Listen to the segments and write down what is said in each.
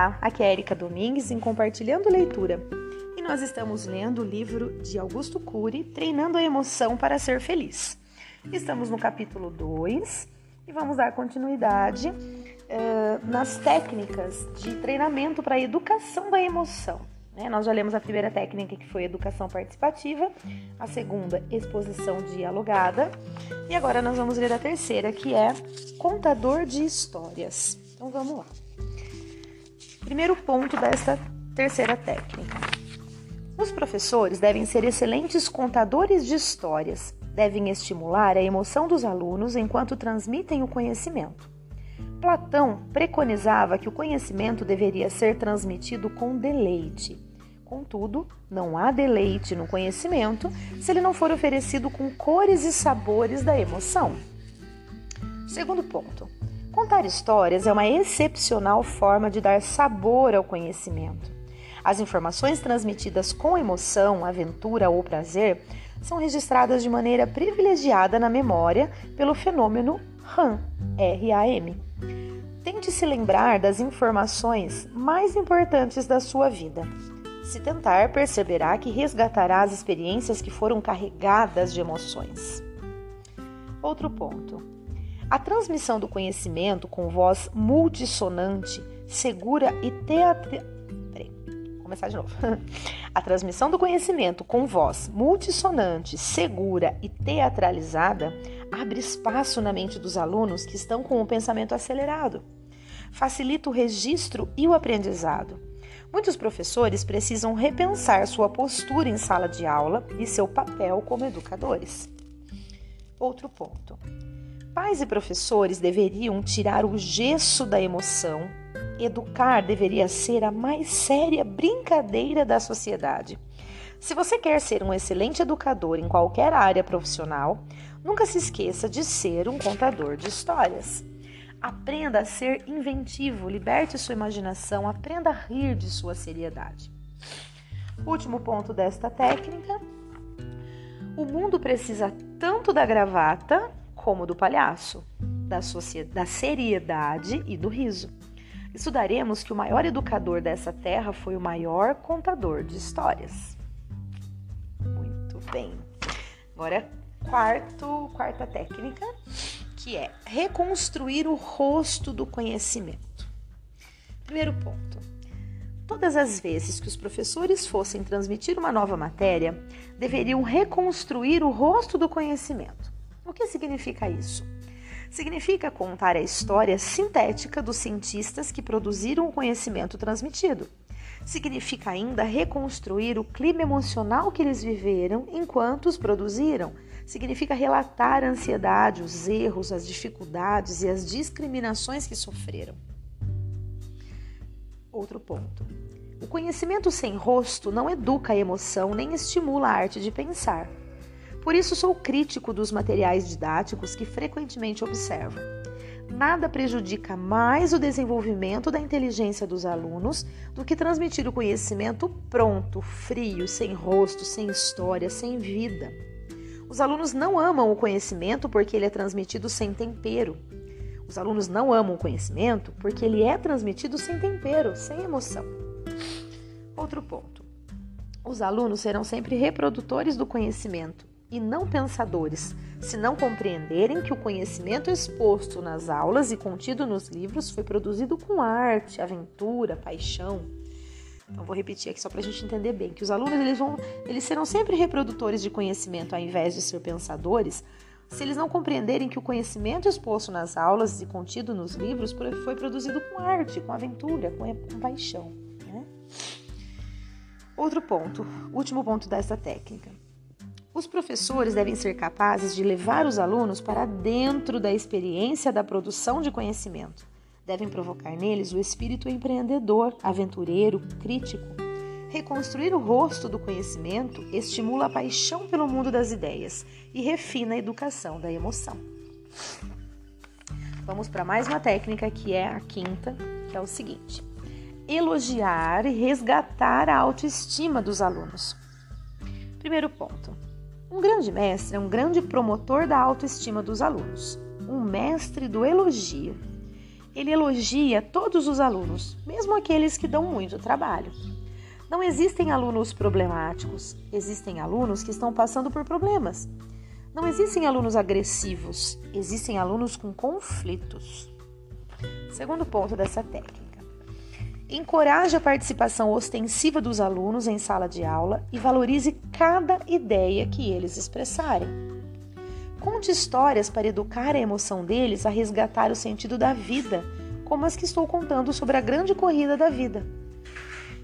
Aqui é Erika Domingues em Compartilhando Leitura e nós estamos lendo o livro de Augusto Cury, Treinando a Emoção para Ser Feliz. Estamos no capítulo 2 e vamos dar continuidade uh, nas técnicas de treinamento para a educação da emoção. Né? Nós já lemos a primeira técnica que foi educação participativa, a segunda, exposição dialogada, e agora nós vamos ler a terceira, que é contador de histórias. Então vamos lá. Primeiro ponto desta terceira técnica. Os professores devem ser excelentes contadores de histórias, devem estimular a emoção dos alunos enquanto transmitem o conhecimento. Platão preconizava que o conhecimento deveria ser transmitido com deleite. Contudo, não há deleite no conhecimento se ele não for oferecido com cores e sabores da emoção. Segundo ponto. Contar histórias é uma excepcional forma de dar sabor ao conhecimento. As informações transmitidas com emoção, aventura ou prazer são registradas de maneira privilegiada na memória pelo fenômeno RAM. Tente se lembrar das informações mais importantes da sua vida. Se tentar, perceberá que resgatará as experiências que foram carregadas de emoções. Outro ponto. A transmissão do conhecimento com voz multissonante, segura e teatral. Começar de novo. A transmissão do conhecimento com voz multissonante, segura e teatralizada abre espaço na mente dos alunos que estão com o pensamento acelerado. Facilita o registro e o aprendizado. Muitos professores precisam repensar sua postura em sala de aula e seu papel como educadores. Outro ponto. Pais e professores deveriam tirar o gesso da emoção. Educar deveria ser a mais séria brincadeira da sociedade. Se você quer ser um excelente educador em qualquer área profissional, nunca se esqueça de ser um contador de histórias. Aprenda a ser inventivo, liberte sua imaginação, aprenda a rir de sua seriedade. Último ponto desta técnica: o mundo precisa tanto da gravata como do palhaço, da, da seriedade e do riso. Estudaremos que o maior educador dessa terra foi o maior contador de histórias. Muito bem. Agora, quarto, quarta técnica, que é reconstruir o rosto do conhecimento. Primeiro ponto. Todas as vezes que os professores fossem transmitir uma nova matéria, deveriam reconstruir o rosto do conhecimento. O que significa isso? Significa contar a história sintética dos cientistas que produziram o conhecimento transmitido. Significa ainda reconstruir o clima emocional que eles viveram enquanto os produziram. Significa relatar a ansiedade, os erros, as dificuldades e as discriminações que sofreram. Outro ponto. O conhecimento sem rosto não educa a emoção nem estimula a arte de pensar. Por isso, sou crítico dos materiais didáticos que frequentemente observo. Nada prejudica mais o desenvolvimento da inteligência dos alunos do que transmitir o conhecimento pronto, frio, sem rosto, sem história, sem vida. Os alunos não amam o conhecimento porque ele é transmitido sem tempero. Os alunos não amam o conhecimento porque ele é transmitido sem tempero, sem emoção. Outro ponto. Os alunos serão sempre reprodutores do conhecimento e não pensadores, se não compreenderem que o conhecimento exposto nas aulas e contido nos livros foi produzido com arte, aventura, paixão. Então vou repetir aqui só para a gente entender bem que os alunos eles vão, eles serão sempre reprodutores de conhecimento ao invés de ser pensadores, se eles não compreenderem que o conhecimento exposto nas aulas e contido nos livros foi produzido com arte, com aventura, com, paixão. Né? Outro ponto, último ponto dessa técnica. Os professores devem ser capazes de levar os alunos para dentro da experiência da produção de conhecimento. Devem provocar neles o espírito empreendedor, aventureiro, crítico. Reconstruir o rosto do conhecimento estimula a paixão pelo mundo das ideias e refina a educação da emoção. Vamos para mais uma técnica que é a quinta, que é o seguinte: elogiar e resgatar a autoestima dos alunos. Primeiro ponto: um grande mestre é um grande promotor da autoestima dos alunos, um mestre do elogio. ele elogia todos os alunos, mesmo aqueles que dão muito trabalho. Não existem alunos problemáticos, existem alunos que estão passando por problemas. Não existem alunos agressivos, existem alunos com conflitos. Segundo ponto dessa técnica. Encoraje a participação ostensiva dos alunos em sala de aula e valorize cada ideia que eles expressarem. Conte histórias para educar a emoção deles a resgatar o sentido da vida, como as que estou contando sobre a grande corrida da vida.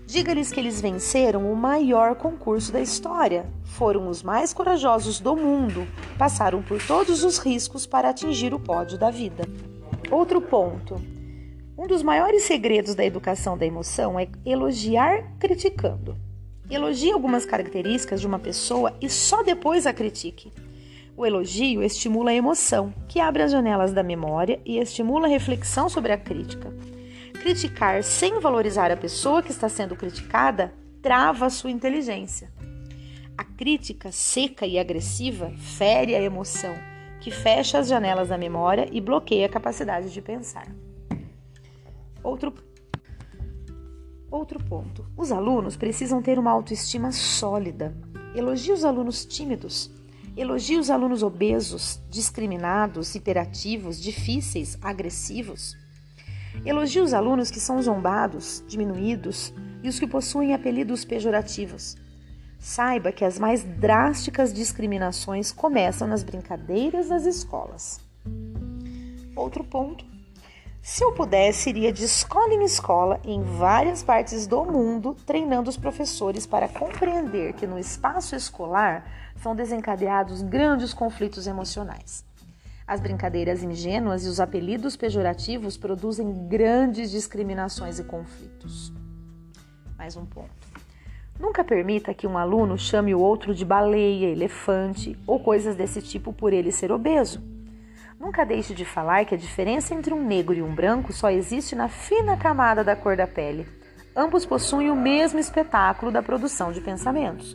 Diga-lhes que eles venceram o maior concurso da história. Foram os mais corajosos do mundo. Passaram por todos os riscos para atingir o pódio da vida. Outro ponto. Um dos maiores segredos da educação da emoção é elogiar criticando. Elogie algumas características de uma pessoa e só depois a critique. O elogio estimula a emoção, que abre as janelas da memória e estimula a reflexão sobre a crítica. Criticar sem valorizar a pessoa que está sendo criticada trava a sua inteligência. A crítica seca e agressiva fere a emoção, que fecha as janelas da memória e bloqueia a capacidade de pensar. Outro Outro ponto: os alunos precisam ter uma autoestima sólida. Elogie os alunos tímidos. Elogie os alunos obesos, discriminados, hiperativos, difíceis, agressivos. Elogie os alunos que são zombados, diminuídos e os que possuem apelidos pejorativos. Saiba que as mais drásticas discriminações começam nas brincadeiras das escolas. Outro ponto. Se eu pudesse, iria de escola em escola em várias partes do mundo, treinando os professores para compreender que no espaço escolar são desencadeados grandes conflitos emocionais. As brincadeiras ingênuas e os apelidos pejorativos produzem grandes discriminações e conflitos. Mais um ponto. Nunca permita que um aluno chame o outro de baleia, elefante ou coisas desse tipo por ele ser obeso. Nunca deixe de falar que a diferença entre um negro e um branco só existe na fina camada da cor da pele. Ambos possuem o mesmo espetáculo da produção de pensamentos.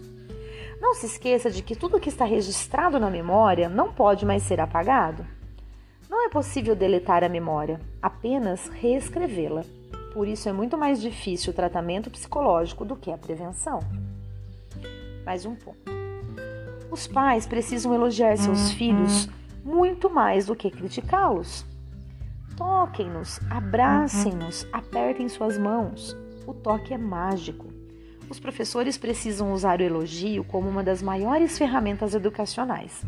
Não se esqueça de que tudo que está registrado na memória não pode mais ser apagado. Não é possível deletar a memória, apenas reescrevê-la. Por isso é muito mais difícil o tratamento psicológico do que a prevenção. Mais um ponto. Os pais precisam elogiar seus filhos muito mais do que criticá-los. Toquem-nos, abracem-nos, apertem suas mãos. O toque é mágico. Os professores precisam usar o elogio como uma das maiores ferramentas educacionais.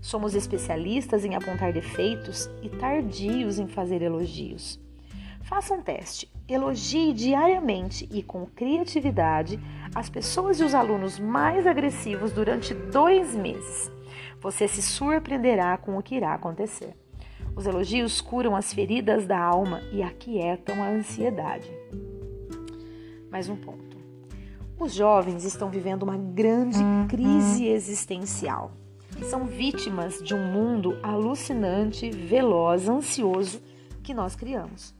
Somos especialistas em apontar defeitos e tardios em fazer elogios. Faça um teste. Elogie diariamente e com criatividade as pessoas e os alunos mais agressivos durante dois meses. Você se surpreenderá com o que irá acontecer. Os elogios curam as feridas da alma e aquietam a ansiedade. Mais um ponto. Os jovens estão vivendo uma grande crise existencial. São vítimas de um mundo alucinante, veloz, ansioso que nós criamos.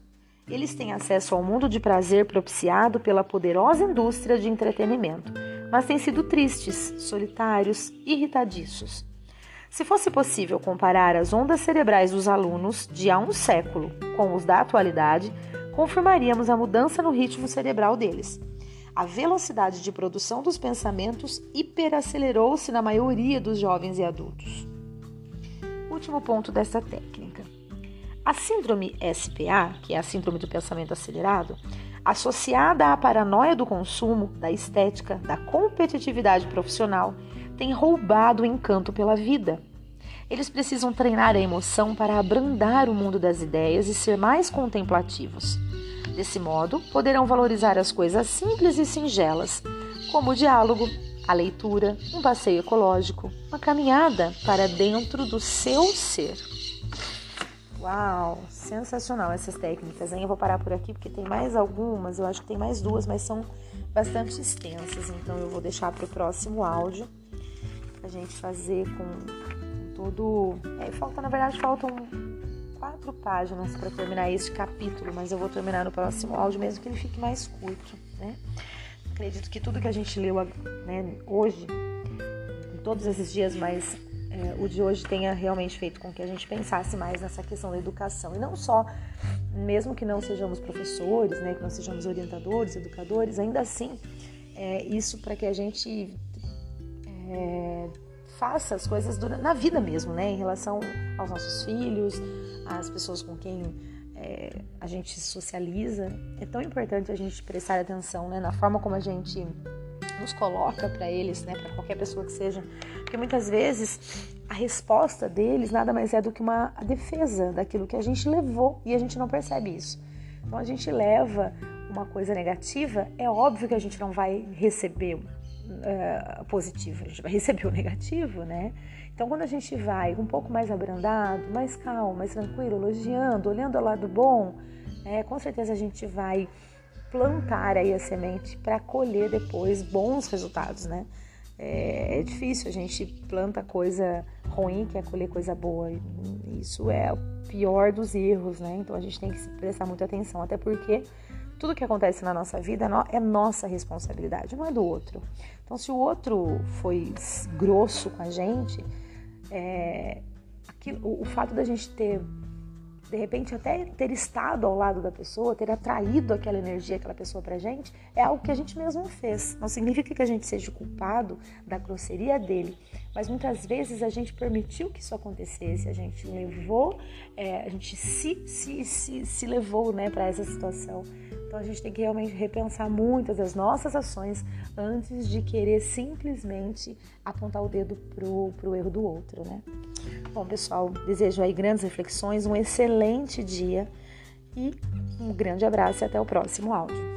Eles têm acesso ao mundo de prazer propiciado pela poderosa indústria de entretenimento, mas têm sido tristes, solitários, irritadiços. Se fosse possível comparar as ondas cerebrais dos alunos de há um século com os da atualidade, confirmaríamos a mudança no ritmo cerebral deles. A velocidade de produção dos pensamentos hiperacelerou-se na maioria dos jovens e adultos. Último ponto dessa técnica. A síndrome SPA, que é a síndrome do pensamento acelerado, associada à paranoia do consumo, da estética, da competitividade profissional, tem roubado o encanto pela vida. Eles precisam treinar a emoção para abrandar o mundo das ideias e ser mais contemplativos. Desse modo, poderão valorizar as coisas simples e singelas, como o diálogo, a leitura, um passeio ecológico, uma caminhada para dentro do seu ser. Uau, sensacional essas técnicas, hein? Eu vou parar por aqui porque tem mais algumas, eu acho que tem mais duas, mas são bastante extensas, então eu vou deixar para o próximo áudio a gente fazer com, com todo. É, falta, na verdade, faltam quatro páginas para terminar este capítulo, mas eu vou terminar no próximo áudio, mesmo que ele fique mais curto, né? Acredito que tudo que a gente leu né, hoje, em todos esses dias, mas é, o de hoje tenha realmente feito com que a gente pensasse mais nessa questão da educação. E não só, mesmo que não sejamos professores, né, que não sejamos orientadores, educadores, ainda assim, é, isso para que a gente é, faça as coisas na vida mesmo, né, em relação aos nossos filhos, às pessoas com quem é, a gente socializa. É tão importante a gente prestar atenção né, na forma como a gente nos coloca para eles, né, para qualquer pessoa que seja, porque muitas vezes a resposta deles nada mais é do que uma defesa daquilo que a gente levou e a gente não percebe isso. Então a gente leva uma coisa negativa, é óbvio que a gente não vai receber uh, positivo, a gente vai receber o negativo, né? Então quando a gente vai um pouco mais abrandado, mais calmo, mais tranquilo, elogiando, olhando ao lado bom, é, com certeza a gente vai plantar aí a semente para colher depois bons resultados, né? É, é, difícil, a gente planta coisa ruim, quer colher coisa boa. Isso é o pior dos erros, né? Então a gente tem que prestar muita atenção, até porque tudo que acontece na nossa vida é nossa responsabilidade, não é do outro. Então, se o outro foi grosso com a gente, é, aquilo, o fato da gente ter de repente até ter estado ao lado da pessoa, ter atraído aquela energia, aquela pessoa pra gente, é algo que a gente mesmo fez. Não significa que a gente seja culpado da grosseria dele, mas muitas vezes a gente permitiu que isso acontecesse, a gente levou, é, a gente se, se, se, se levou né, para essa situação. Então a gente tem que realmente repensar muitas das nossas ações antes de querer simplesmente apontar o dedo pro, pro erro do outro, né? Bom, pessoal, desejo aí grandes reflexões, um excelente dia e um grande abraço e até o próximo áudio.